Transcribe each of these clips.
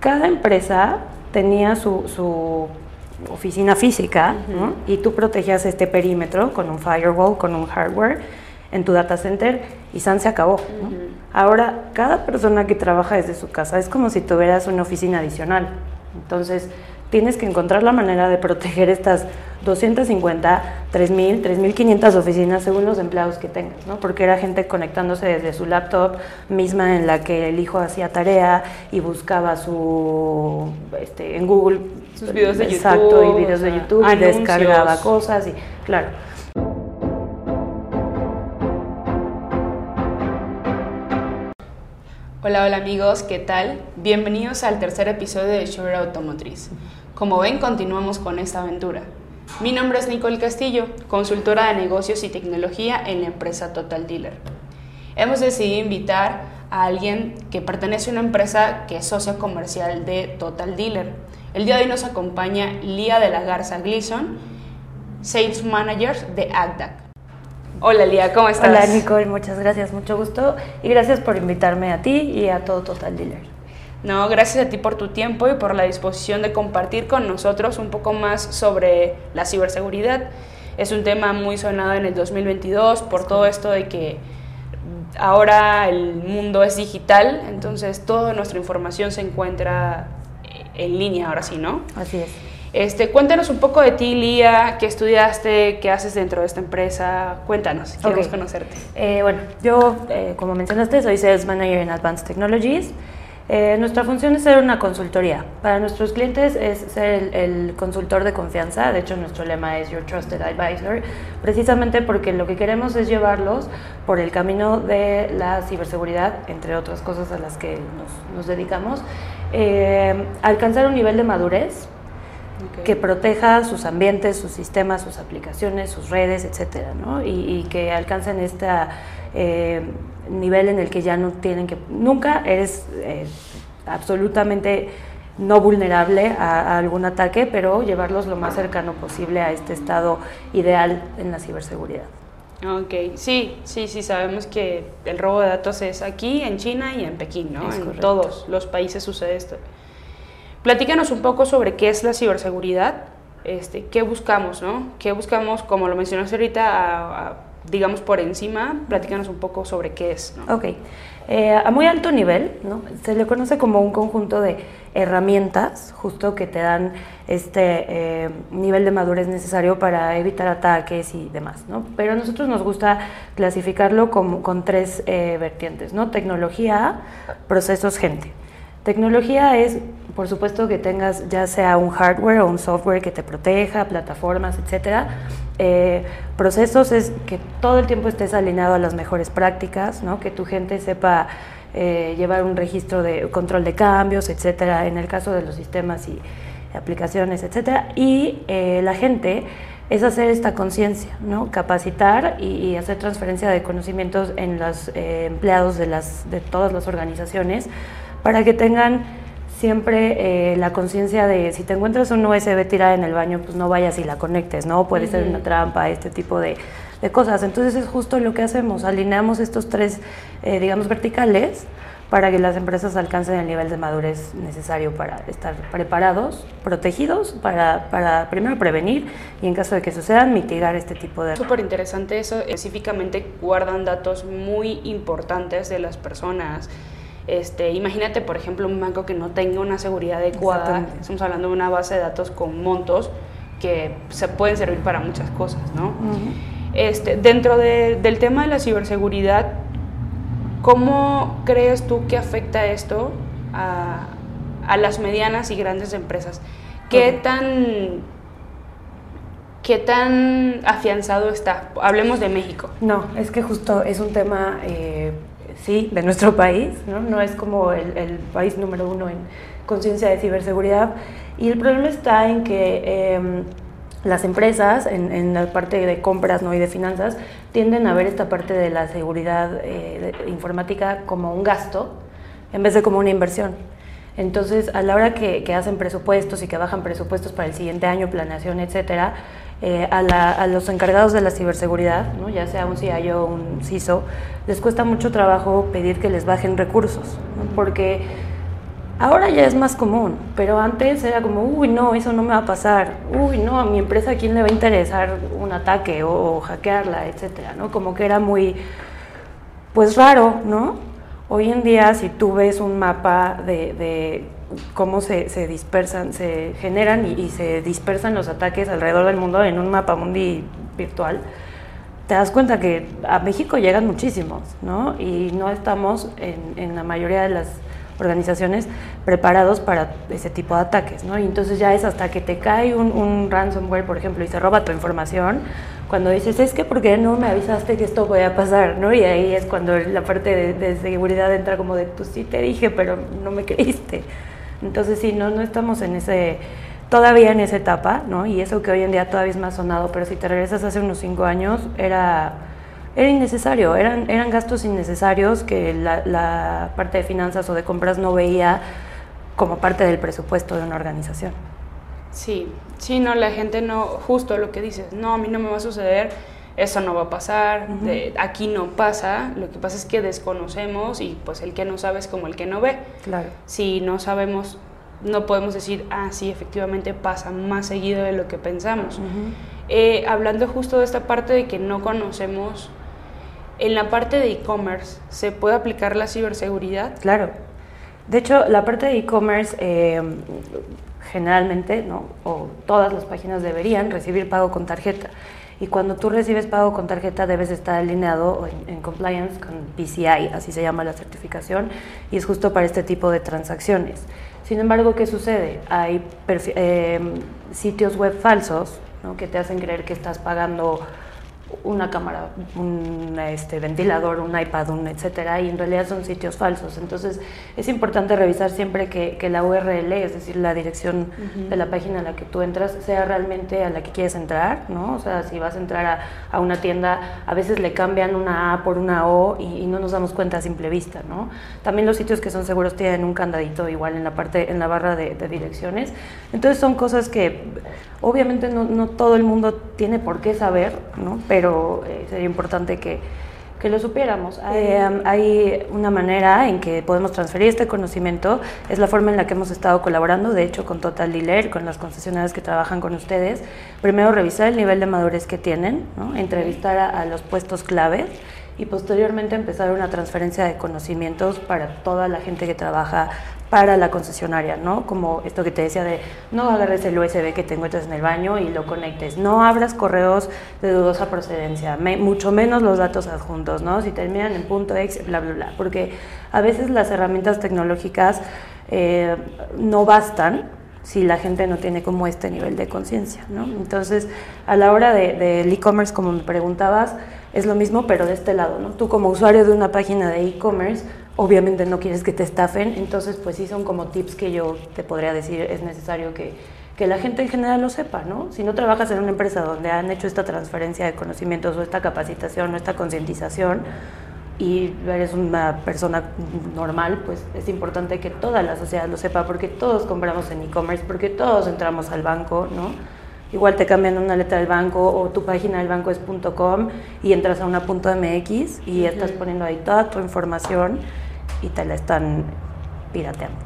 cada empresa tenía su, su oficina física ¿no? y tú protegías este perímetro con un firewall, con un hardware en tu data center y San se acabó. ¿no? Ahora, cada persona que trabaja desde su casa es como si tuvieras una oficina adicional. Entonces, tienes que encontrar la manera de proteger estas 250, 3.000, 3.500 oficinas según los empleados que tengas, ¿no? Porque era gente conectándose desde su laptop misma en la que el hijo hacía tarea y buscaba su, este, en Google, Sus videos de exacto, YouTube, y videos o de YouTube, y descargaba cosas y, claro. Hola, hola amigos, ¿qué tal? Bienvenidos al tercer episodio de Shure Automotriz. Como ven, continuamos con esta aventura. Mi nombre es Nicole Castillo, consultora de negocios y tecnología en la empresa Total Dealer. Hemos decidido invitar a alguien que pertenece a una empresa que es socia comercial de Total Dealer. El día de hoy nos acompaña Lía de la Garza Gleason, Sales Manager de ACDAC. Hola Lía, ¿cómo estás? Hola Nicole, muchas gracias, mucho gusto y gracias por invitarme a ti y a todo Total Dealer. No, gracias a ti por tu tiempo y por la disposición de compartir con nosotros un poco más sobre la ciberseguridad. Es un tema muy sonado en el 2022 por todo esto de que ahora el mundo es digital, entonces toda nuestra información se encuentra en línea ahora sí, ¿no? Así es. Este, cuéntanos un poco de ti, Lía, qué estudiaste, qué haces dentro de esta empresa. Cuéntanos, queremos conocerte. Eh, bueno, yo, eh, como mencionaste, soy Sales Manager en Advanced Technologies. Eh, nuestra función es ser una consultoría. Para nuestros clientes es ser el, el consultor de confianza. De hecho, nuestro lema es Your Trusted Advisor, precisamente porque lo que queremos es llevarlos por el camino de la ciberseguridad, entre otras cosas a las que nos, nos dedicamos, alcanzar un nivel de madurez Que proteja sus ambientes, sus sistemas, sus aplicaciones, sus redes, etcétera, ¿no? y, y que alcancen este nivel en el que ya no tienen que, nunca eres eh, absolutamente no vulnerable a, a algún ataque, pero llevarlos lo más cercano posible a este estado ideal en la ciberseguridad. Ok, sí, sí, sí, sabemos que el robo de datos es aquí, en China y en Pekín, ¿no? Es en correcto. todos los países sucede esto. Platícanos un poco sobre qué es la ciberseguridad, este, qué buscamos, ¿no? ¿Qué buscamos, como lo mencionaste ahorita, digamos por encima? Platícanos un poco sobre qué es, ¿no? Ok. Eh, a muy alto nivel, ¿no? se le conoce como un conjunto de herramientas, justo que te dan este eh, nivel de madurez necesario para evitar ataques y demás. ¿no? Pero a nosotros nos gusta clasificarlo como, con tres eh, vertientes, ¿no? tecnología, procesos, gente. Tecnología es, por supuesto, que tengas ya sea un hardware o un software que te proteja, plataformas, etcétera. Eh, procesos es que todo el tiempo estés alineado a las mejores prácticas, ¿no? que tu gente sepa eh, llevar un registro de control de cambios, etcétera, en el caso de los sistemas y aplicaciones, etcétera. Y eh, la gente es hacer esta conciencia, ¿no? capacitar y, y hacer transferencia de conocimientos en los eh, empleados de, las, de todas las organizaciones para que tengan siempre eh, la conciencia de si te encuentras un USB tirada en el baño, pues no vayas y la conectes, ¿no? Puede ser una trampa, este tipo de, de cosas. Entonces es justo lo que hacemos, alineamos estos tres, eh, digamos, verticales para que las empresas alcancen el nivel de madurez necesario para estar preparados, protegidos, para, para primero prevenir y en caso de que sucedan, mitigar este tipo de... Súper interesante eso, específicamente guardan datos muy importantes de las personas. Este, imagínate, por ejemplo, un banco que no tenga una seguridad adecuada. Estamos hablando de una base de datos con montos que se pueden servir para muchas cosas, ¿no? Este, dentro de- del tema de la ciberseguridad, ¿cómo crees tú que afecta esto a, a las medianas y grandes empresas? ¿Qué tan, ¿Qué tan afianzado está? Hablemos de México. No, es que justo es un tema, eh, sí, de nuestro país, ¿no? Es como el, país número uno en conciencia de ciberseguridad. Y el problema está en que em, las empresas, en, la parte de compras ¿no? y de finanzas, tienden a ver esta parte de la seguridad eh, informática como un gasto en vez de como una inversión. Entonces, a la hora que, que hacen presupuestos y que bajan presupuestos para el siguiente año, planeación, etcétera, eh, a, la- a los encargados de la ciberseguridad, ¿no? ya sea un CIO o un CISO, les cuesta mucho trabajo pedir que les bajen recursos, ¿no? porque Ahora ya es más común, pero antes era como, uy, no, eso no me va a pasar, uy, no, a mi empresa a quién le va a interesar un ataque o, hackearla, etcétera, ¿no? Como que era muy, pues raro, ¿no? Hoy en día, si tú ves un mapa de, cómo se, dispersan, se generan y, se dispersan los ataques alrededor del mundo en un mapa mundi virtual, te das cuenta que a México llegan muchísimos, ¿no? Y no estamos en la mayoría de las organizaciones preparados para ese tipo de ataques, ¿no? Y entonces ya es hasta que te cae un, ransomware, por ejemplo, y se roba tu información, cuando dices, es que ¿por qué no me avisaste que esto podía pasar, ¿no? Y ahí es cuando la parte de, seguridad entra como de, pues sí te dije, pero no me creíste. Entonces sí, no, no estamos en ese, todavía en esa etapa, ¿no? Y eso que hoy en día todavía es más sonado, pero si te regresas hace unos cinco años, era era innecesario, eran, eran gastos innecesarios que la, parte de finanzas o de compras no veía como parte del presupuesto de una organización. Sí, sí, no, la gente no, justo lo que dices, no, a mí no me va a suceder, eso no va a pasar, aquí no pasa, lo que pasa es que desconocemos y pues el que no sabe es como el que no ve. Claro. Si no sabemos, no podemos decir, ah, sí, efectivamente pasa más seguido de lo que pensamos. Eh, hablando justo de esta parte de que no conocemos en la parte de e-commerce, ¿se puede aplicar la ciberseguridad? Claro. De hecho, la parte de e-commerce eh, generalmente, ¿no? o todas las páginas deberían recibir pago con tarjeta. Y cuando tú recibes pago con tarjeta debes estar alineado en, compliance con PCI, así se llama la certificación, y es justo para este tipo de transacciones. Sin embargo, ¿qué sucede? Hay eh, sitios web falsos que te hacen creer que estás pagando una cámara, un este, ventilador, un iPad, un etcétera, y en realidad son sitios falsos. Entonces es importante revisar siempre que, que la URL, es decir, la dirección de la página a la que tú entras, sea realmente a la que quieres entrar, ¿no? O sea, si vas a entrar a, a una tienda, a veces le cambian una A por una O y, no nos damos cuenta a simple vista, ¿no? También los sitios que son seguros tienen un candadito igual en la parte, en la barra de, de direcciones. Entonces son cosas que obviamente no, no todo el mundo tiene por qué saber, ¿no? Pero eh, sería importante que, que lo supiéramos. Eh, hay una manera en que podemos transferir este conocimiento, es la forma en la que hemos estado colaborando, de hecho con Total Dealer, con las concesionarias que trabajan con ustedes. Primero revisar el nivel de madurez que tienen, entrevistar a, a los puestos claves y posteriormente empezar una transferencia de conocimientos para toda la gente que trabaja para la concesionaria, ¿no? Como esto que te decía de no agarres el USB que te encuentras en el baño y lo conectes, no abras correos de dudosa procedencia, mucho menos los datos adjuntos, ¿no? Si terminan en punto .exe, bla, bla, bla, porque a veces las herramientas tecnológicas eh, no bastan si la gente no tiene como este nivel de conciencia, ¿no? Entonces, a la hora del de, e-commerce, como me preguntabas, es lo mismo, pero de este lado, ¿no? Tú como usuario de una página de e-commerce, obviamente no quieres que te estafen, entonces pues sí son como tips que yo te podría decir, es necesario que, que la gente en general lo sepa, ¿no? Si no trabajas en una empresa donde han hecho esta transferencia de conocimientos o esta capacitación o esta concientización y eres una persona normal, pues es importante que toda la sociedad lo sepa porque todos compramos en e-commerce, porque todos entramos al banco, ¿no? Igual te cambian una letra del banco o tu página del banco es .com y entras a una .mx y estás poniendo ahí toda tu información y te la están pirateando.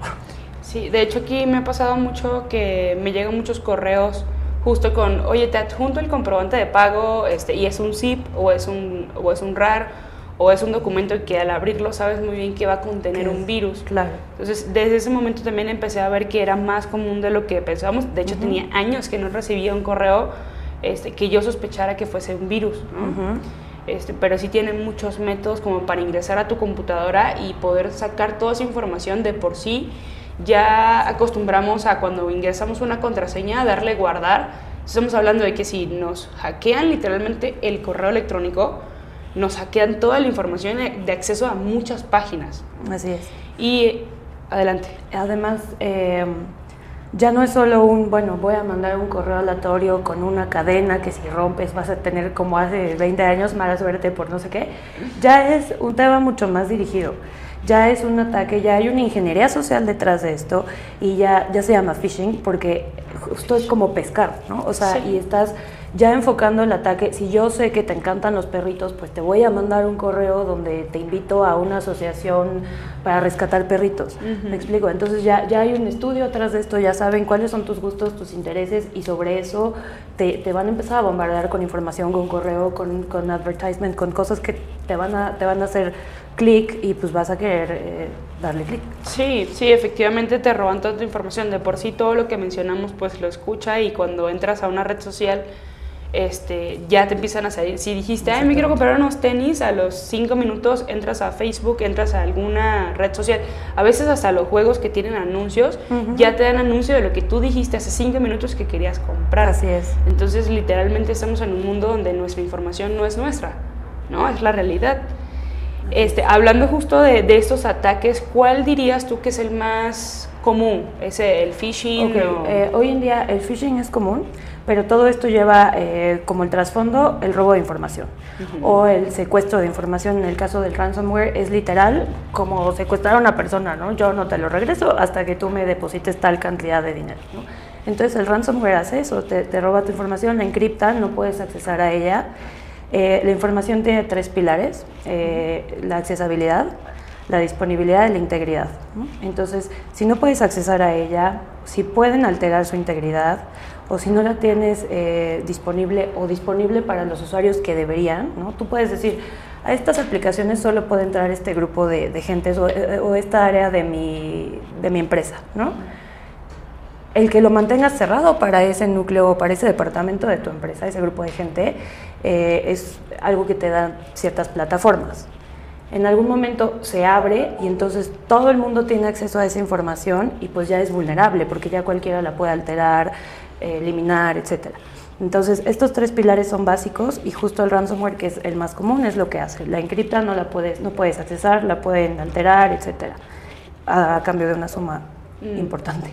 Sí, de hecho aquí me ha pasado mucho que me llegan muchos correos justo con, oye, te adjunto el comprobante de pago este, y es un zip o es un, o es un RAR o es un documento que al abrirlo sabes muy bien que va a contener un virus. Claro. Entonces, desde ese momento también empecé a ver que era más común de lo que pensábamos. De hecho, tenía años que no recibía un correo este, que yo sospechara que fuese un virus. ¿no? Este, pero sí tienen muchos métodos como para ingresar a tu computadora y poder sacar toda esa información de por sí. Ya acostumbramos a cuando ingresamos una contraseña darle guardar. Estamos hablando de que si nos hackean literalmente el correo electrónico, nos hackean toda la información de acceso a muchas páginas. Así es. Y adelante. Además, eh, ya no es solo un, bueno, voy a mandar un correo aleatorio con una cadena que si rompes vas a tener como hace 20 años mala suerte por no sé qué. Ya es un tema mucho más dirigido. Ya es un ataque, ya hay una ingeniería social detrás de esto y ya, ya se llama phishing porque justo es como pescar, ¿no? O sea, y estás ya enfocando el ataque. Si yo sé que te encantan los perritos, pues te voy a mandar un correo donde te invito a una asociación para rescatar perritos. ¿Me explico? Entonces ya, ya hay un estudio atrás de esto, ya saben cuáles son tus gustos, tus intereses y sobre eso te, te van a empezar a bombardear con información, con correo, con, con advertisement, con cosas que te van a, te van a hacer clic y pues vas a querer eh, darle clic. Sí, sí, efectivamente te roban toda tu información. De por sí todo lo que mencionamos pues lo escucha y cuando entras a una red social este, ya te empiezan a salir. Si dijiste, ay, me quiero comprar unos tenis, a los cinco minutos entras a Facebook, entras a alguna red social. A veces hasta los juegos que tienen anuncios, ya te dan anuncio de lo que tú dijiste hace cinco minutos que querías comprar. Así es. Entonces, literalmente estamos en un mundo donde nuestra información no es nuestra, ¿no? Es la realidad. Este, hablando justo de, de estos ataques, ¿cuál dirías tú que es el más común? ¿Es el phishing? Eh, hoy en día el phishing es común pero todo esto lleva eh, como el trasfondo el robo de información o el secuestro de información. En el caso del ransomware es literal como secuestrar a una persona, ¿no? Yo no te lo regreso hasta que tú me deposites tal cantidad de dinero, ¿no? Entonces el ransomware hace eso, te, roba tu información, la encripta, no puedes accesar a ella. Eh, la información tiene tres pilares, eh, la accesibilidad, la disponibilidad y la integridad. Entonces, si no puedes accesar a ella, si pueden alterar su integridad, o si no la tienes eh, disponible o disponible para los usuarios que deberían, ¿no? Tú puedes decir, a estas aplicaciones solo puede entrar este grupo de, de gentes eh, o, esta área de mi, de mi empresa, ¿no? El que lo mantengas cerrado para ese núcleo o para ese departamento de tu empresa, ese grupo de gente, eh, es algo que te dan ciertas plataformas. En algún momento se abre y entonces todo el mundo tiene acceso a esa información y pues ya es vulnerable porque ya cualquiera la puede alterar, eliminar, etcétera. Entonces, estos tres pilares son básicos y justo el ransomware, que es el más común, es lo que hace. La encripta no la puedes, no puedes accesar, la pueden alterar, etcétera, a, cambio de una suma mm. importante.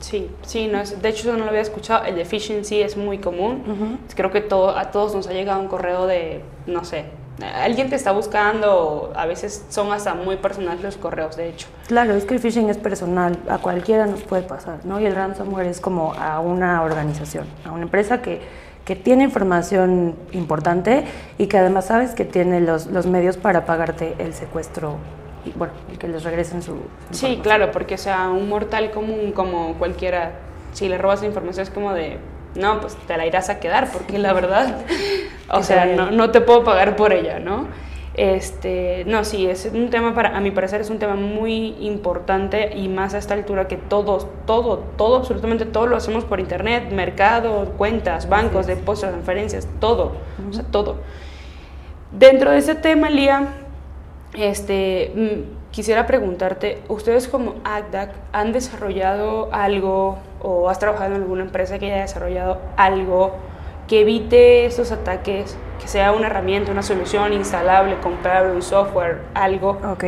Sí, sí, no es, de hecho yo no lo había escuchado, el de phishing sí es muy común. Creo que todo, a todos nos ha llegado un correo de, no sé, alguien te está buscando, a veces son hasta muy personales los correos, de hecho. Claro, es que el phishing es personal, a cualquiera nos puede pasar, ¿no? Y el ransomware es como a una organización, a una empresa que, que tiene información importante y que además sabes que tiene los, los medios para pagarte el secuestro y, bueno, que les regresen su... Sí, claro, porque o sea, un mortal común como cualquiera, si le robas información es como de no, pues te la irás a quedar, porque la verdad, o sea, no, no, te puedo pagar por ella, ¿no? Este, no, sí, es un tema para, a mi parecer es un tema muy importante y más a esta altura que todos, todo, todo, absolutamente todo lo hacemos por internet, mercado, cuentas, bancos, depósitos, transferencias, todo, o sea, todo. Dentro de ese tema, Lía, este, mm, quisiera preguntarte, ¿ustedes como ACDAC han desarrollado algo o has trabajado en alguna empresa que haya desarrollado algo que evite estos ataques, que sea una herramienta, una solución instalable, comprable, un software, algo? Ok.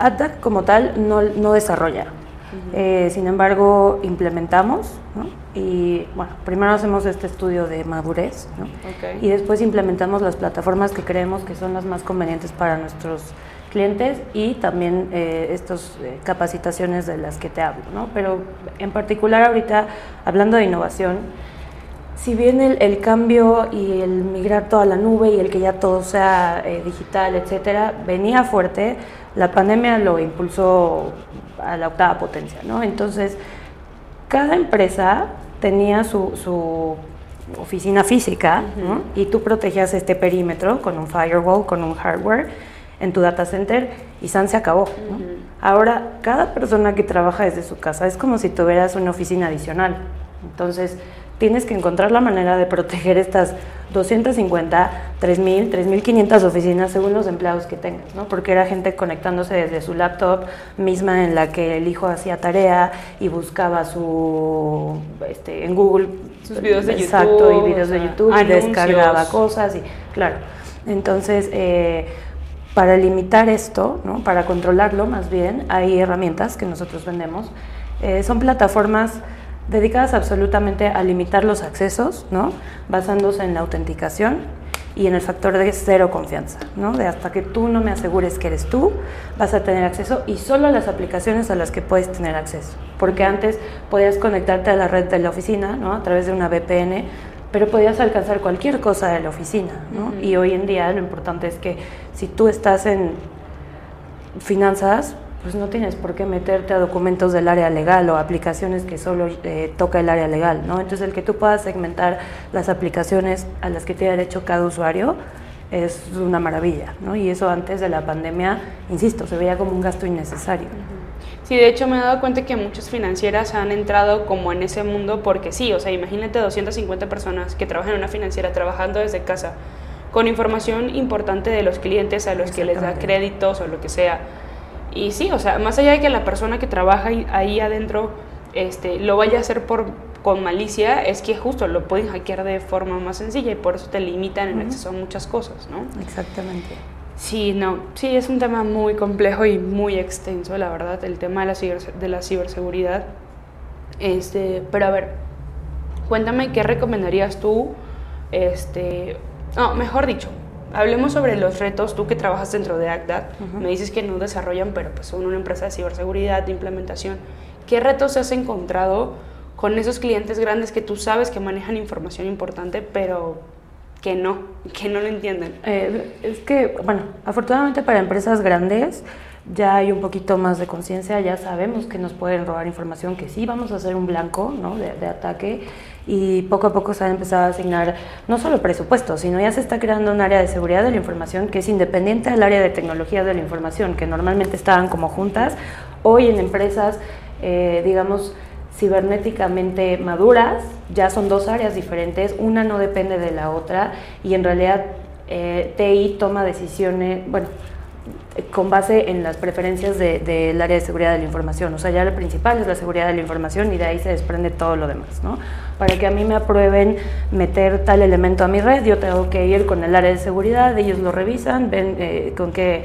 ACDAC como tal no, no desarrolla. Eh, sin embargo, implementamos ¿no? y bueno, primero hacemos este estudio de madurez ¿no? y después implementamos las plataformas que creemos que son las más convenientes para nuestros clientes y también eh, estas eh, capacitaciones de las que te hablo, ¿no? Pero en particular ahorita, hablando de innovación, si bien el, el, cambio y el migrar toda la nube y el que ya todo sea eh, digital, etcétera, venía fuerte, la pandemia lo impulsó a la octava potencia, ¿no? Entonces, cada empresa tenía su, su oficina física ¿no? y tú protegías este perímetro con un firewall, con un hardware en tu data center y SAN se acabó. Ahora, cada persona que trabaja desde su casa es como si tuvieras una oficina adicional. Entonces, tienes que encontrar la manera de proteger estas 250, 3.000, 3.500 oficinas según los empleados que tengas, ¿no? Porque era gente conectándose desde su laptop misma en la que el hijo hacía tarea y buscaba su, este, en Google, sus videos de exacto, y videos de YouTube y descargaba cosas y, claro. Entonces, eh, para limitar esto, ¿no? para controlarlo más bien, hay herramientas que nosotros vendemos. Eh, son plataformas dedicadas absolutamente a limitar los accesos, ¿no? basándose en la autenticación y en el factor de cero confianza, ¿no? De hasta que tú no me asegures que eres tú, vas a tener acceso y solo a las aplicaciones a las que puedes tener acceso. Porque antes podías conectarte a la red de la oficina, ¿no? A través de una VPN, pero podías alcanzar cualquier cosa de la oficina, ¿no? Y hoy en día lo importante es que si tú estás en finanzas, pues no tienes por qué meterte a documentos del área legal o aplicaciones que solo eh, toca el área legal, ¿no? Entonces el que tú puedas segmentar las aplicaciones a las que tiene derecho cada usuario es una maravilla, ¿no? Y eso antes de la pandemia, insisto, se veía como un gasto innecesario. Sí, de hecho me he dado cuenta que muchas financieras han entrado como en ese mundo porque sí, o sea, imagínate 250 personas que trabajan en una financiera trabajando desde casa con información importante de los clientes a los que les da créditos o lo que sea y sí, o sea, más allá de que la persona que trabaja ahí adentro este, lo vaya a hacer por, con malicia, es que justo lo pueden hackear de forma más sencilla y por eso te limitan en acceso a muchas cosas, ¿no? Exactamente. Sí, no, sí, es un tema muy complejo y muy extenso, la verdad, el tema de la, de la ciberseguridad. Este, pero a ver, cuéntame qué recomendarías tú, este, no, mejor dicho, hablemos sobre los retos, tú que trabajas dentro de ACDAT, me dices que no desarrollan, pero pues son una empresa de ciberseguridad, de implementación. ¿Qué retos has encontrado con esos clientes grandes que tú sabes que manejan información importante, pero que no, que no lo entienden? Eh, es que, bueno, afortunadamente para empresas grandes ya hay un poquito más de conciencia, ya sabemos que nos pueden robar información, que sí vamos a hacer un blanco ¿no? de, de ataque y poco a poco se ha empezado a asignar no solo presupuesto, sino ya se está creando un área de seguridad de la información que es independiente del área de tecnología de la información, que normalmente estaban como juntas. Hoy en empresas, eh, digamos, cibernéticamente maduras, ya son dos áreas diferentes, una no depende de la otra y en realidad eh, TI toma decisiones, bueno, con base en las preferencias del área de seguridad de la información. O sea, ya lo principal es la seguridad de la información y de ahí se desprende todo lo demás, ¿no? Para que a mí me aprueben meter tal elemento a mi red, yo tengo que ir con el área de seguridad, ellos lo revisan, ven eh, con qué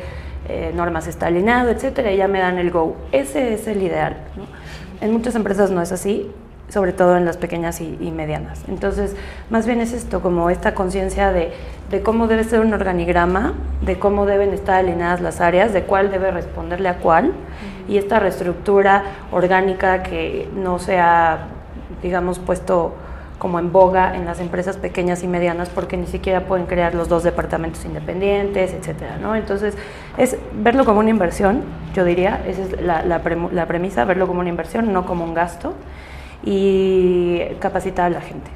eh, normas está alineado, etcétera, y ya me dan el go. Ese es el ideal, ¿no? En muchas empresas no es así, sobre todo en las pequeñas y, medianas. Entonces, más bien es esto, como esta conciencia de, cómo debe ser un organigrama, de cómo deben estar alineadas las áreas, de cuál debe responderle a cuál, y esta reestructura orgánica que no sea, digamos, puesto como en boga en las empresas pequeñas y medianas porque ni siquiera pueden crear los dos departamentos independientes, etcétera, ¿no? Entonces, es verlo como una inversión, yo diría, esa es la, la premisa, verlo como una inversión, no como un gasto y capacitar a la gente.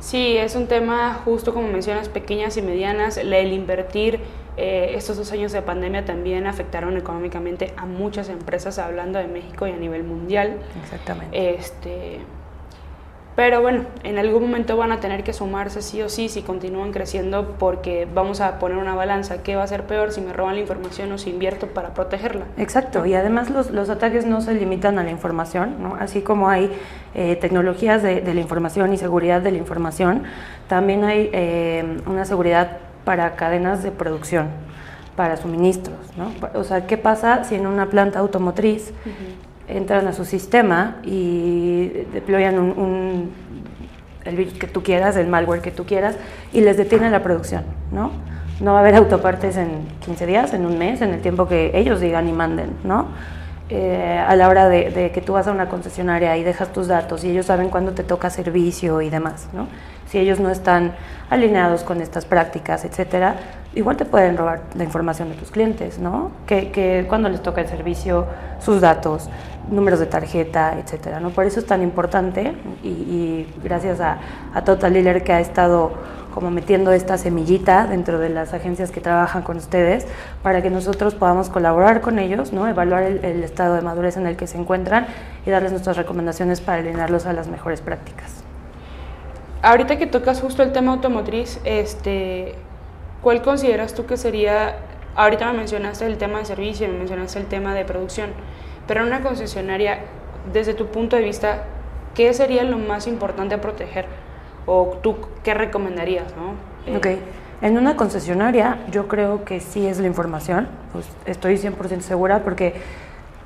Sí, es un tema justo como mencionas, pequeñas y medianas, el invertir eh, estos dos años de pandemia también afectaron económicamente a muchas empresas, hablando de México y a nivel mundial. Exactamente. Este, pero bueno, en algún momento van a tener que sumarse sí o sí si continúan creciendo porque vamos a poner una balanza. ¿Qué va a ser peor si me roban la información o si invierto para protegerla? Exacto, y además los, los ataques no se limitan a la información, ¿no? así como hay eh, tecnologías de, de, la información y seguridad de la información, también hay eh, una seguridad para cadenas de producción para suministros, ¿no? O sea, ¿qué pasa si en una planta automotriz entran a su sistema y deployan un, el virus que tú quieras, el malware que tú quieras, y les detienen la producción, ¿no? No va a haber autopartes en 15 días, en un mes, en el tiempo que ellos digan y manden, ¿no? Eh, a la hora de, de, que tú vas a una concesionaria y dejas tus datos y ellos saben cuándo te toca servicio y demás, ¿no? Si ellos no están alineados con estas prácticas, etcétera, igual te pueden robar la información de tus clientes, ¿no? Que, que cuando les toca el servicio, sus datos, números de tarjeta, etcétera, ¿no? Por eso es tan importante y, gracias a, a Total Dealer que ha estado como metiendo esta semillita dentro de las agencias que trabajan con ustedes para que nosotros podamos colaborar con ellos, ¿no? evaluar el, el estado de madurez en el que se encuentran y darles nuestras recomendaciones para alinearlos a las mejores prácticas. Ahorita que tocas justo el tema automotriz, este, ¿cuál consideras tú que sería, ahorita me mencionaste el tema de servicio, me mencionaste el tema de producción, pero en una concesionaria, desde tu punto de vista, ¿qué sería lo más importante a proteger? ¿O tú qué recomendarías? ¿no? Eh, ok, en una concesionaria yo creo que sí es la información, pues estoy 100% segura porque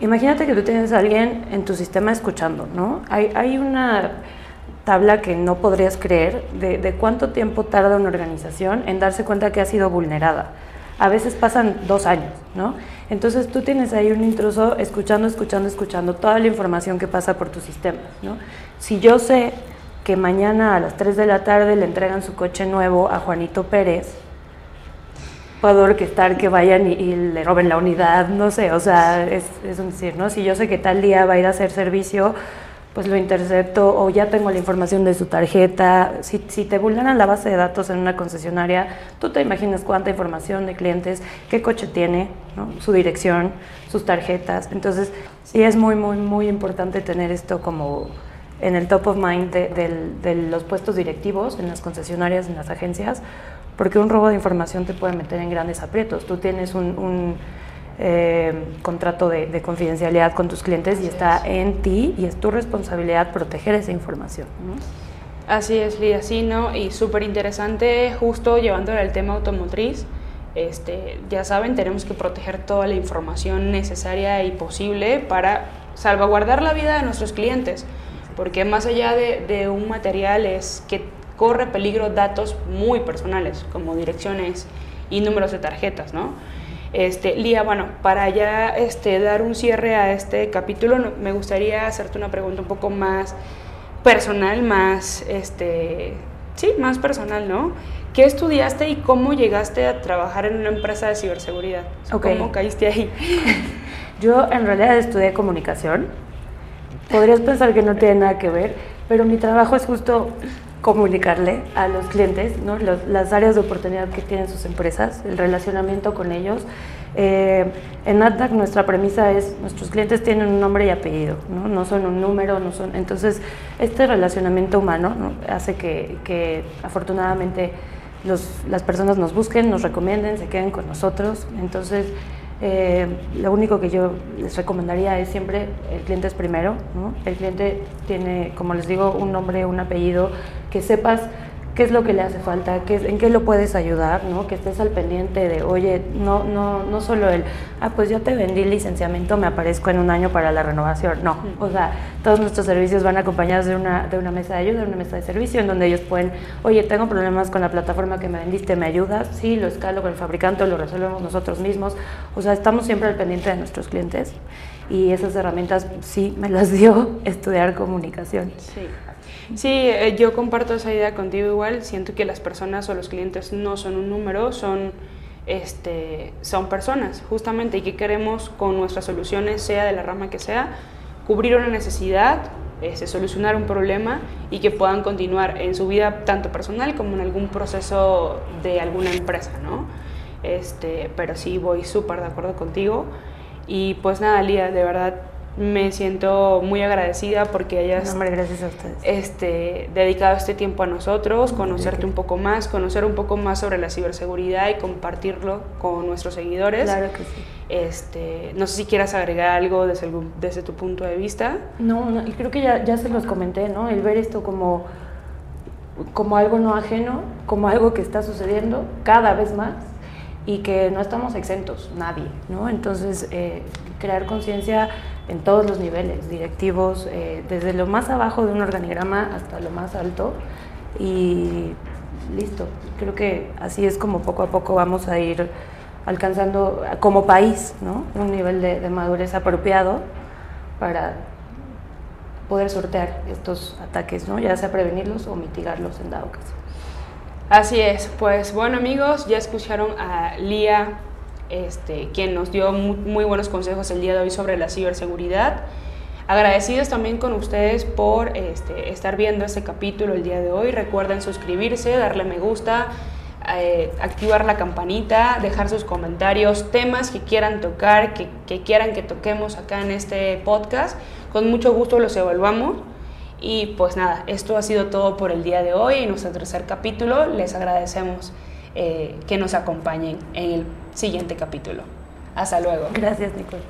imagínate que tú tienes a alguien en tu sistema escuchando, ¿no? Hay, hay una tabla que no podrías creer de, cuánto tiempo tarda una organización en darse cuenta que ha sido vulnerada. A veces pasan dos años, ¿no? Entonces tú tienes ahí un intruso escuchando, escuchando, escuchando toda la información que pasa por tu sistema, ¿no? Si yo sé que mañana a las 3 de la tarde le entregan su coche nuevo a Juanito Pérez, puedo orquestar que vayan y, y le roben la unidad, no sé, o sea, es, es un decir, ¿no? Si yo sé que tal día va a ir a hacer servicio, pues lo intercepto o ya tengo la información de su tarjeta. Si, si, te vulneran la base de datos en una concesionaria, tú te imaginas cuánta información de clientes, qué coche tiene, su dirección, sus tarjetas. Entonces, sí es muy, muy, muy importante tener esto como en el top of mind de, los puestos directivos, en las concesionarias, en las agencias, porque un robo de información te puede meter en grandes aprietos. Tú tienes un eh, contrato de, de, confidencialidad con tus clientes y está en ti y es tu responsabilidad proteger esa información. ¿no? Así es, Lidia, sí, ¿no? Y súper interesante, justo llevándole al tema automotriz. Este, ya saben, tenemos que proteger toda la información necesaria y posible para salvaguardar la vida de nuestros clientes, porque más allá de, de un material es que corre peligro datos muy personales, como direcciones y números de tarjetas, ¿no? Este, Lía, bueno, para ya este, dar un cierre a este capítulo, me gustaría hacerte una pregunta un poco más personal, más, este, sí, más personal, ¿no? ¿Qué estudiaste y cómo llegaste a trabajar en una empresa de ciberseguridad? Okay. ¿Cómo caíste ahí? Yo en realidad estudié comunicación. Podrías pensar que no tiene nada que ver, pero mi trabajo es justo comunicarle a los clientes ¿no? los, las áreas de oportunidad que tienen sus empresas, el relacionamiento con ellos. Eh, en AdDAC nuestra premisa es nuestros clientes tienen un nombre y apellido, no, no son un número, no son. Entonces este relacionamiento humano ¿no? hace que, que afortunadamente los, las personas nos busquen, nos recomienden, se queden con nosotros. Entonces eh, lo único que yo les recomendaría es siempre el cliente es primero, ¿no? El cliente tiene, como les digo, un nombre, un apellido, que sepas qué es lo que le hace falta, qué, en qué lo puedes ayudar, ¿no? Que estés al pendiente de, oye, no, no, no solo el, ah, pues ya te vendí el licenciamiento, me aparezco en un año para la renovación. No, o sea, todos nuestros servicios van acompañados de una, de una mesa de ayuda, de una mesa de servicio, en donde ellos pueden, oye, tengo problemas con la plataforma que me vendiste, ¿me ayudas? Sí, lo escalo con el fabricante, lo resolvemos nosotros mismos. O sea, estamos siempre al pendiente de nuestros clientes y esas herramientas sí me las dio estudiar comunicación. Sí. Sí, eh, yo comparto esa idea contigo igual. Siento que las personas o los clientes no son un número, son, este, son personas, justamente, y que queremos con nuestras soluciones, sea de la rama que sea, cubrir una necesidad, este, solucionar un problema y que puedan continuar en su vida tanto personal como en algún proceso de alguna empresa, ¿no? Este, pero sí, voy súper de acuerdo contigo. Y pues nada, Lía, de verdad me siento muy agradecida porque hayas gracias a ustedes. este, dedicado este tiempo a nosotros, conocerte un poco más, conocer un poco más sobre la ciberseguridad y compartirlo con nuestros seguidores. Claro que sí. Este, no sé si quieras agregar algo desde, el, desde tu punto de vista. No, no, y creo que ya, ya se los comenté, ¿no? El ver esto como, como algo no ajeno, como algo que está sucediendo cada vez más y que no estamos exentos, nadie, ¿no? Entonces, eh, crear conciencia en todos los niveles, directivos, eh, desde lo más abajo de un organigrama hasta lo más alto y listo. Creo que así es como poco a poco vamos a ir alcanzando como país ¿no? un nivel de, madurez apropiado para poder sortear estos ataques, ¿no? ya sea prevenirlos o mitigarlos en dado caso. Así es, pues bueno amigos, ya escucharon a Lía, este, quien nos dio muy, buenos consejos el día de hoy sobre la ciberseguridad. Agradecidos también con ustedes por este, estar viendo este capítulo el día de hoy. Recuerden suscribirse, darle me gusta, eh, activar la campanita, dejar sus comentarios, temas que quieran tocar, que, que quieran que toquemos acá en este podcast. Con mucho gusto los evaluamos. Y pues nada, esto ha sido todo por el día de hoy en nuestro tercer capítulo. Les agradecemos eh, que nos acompañen en el siguiente capítulo. Hasta luego. Gracias, Nicole.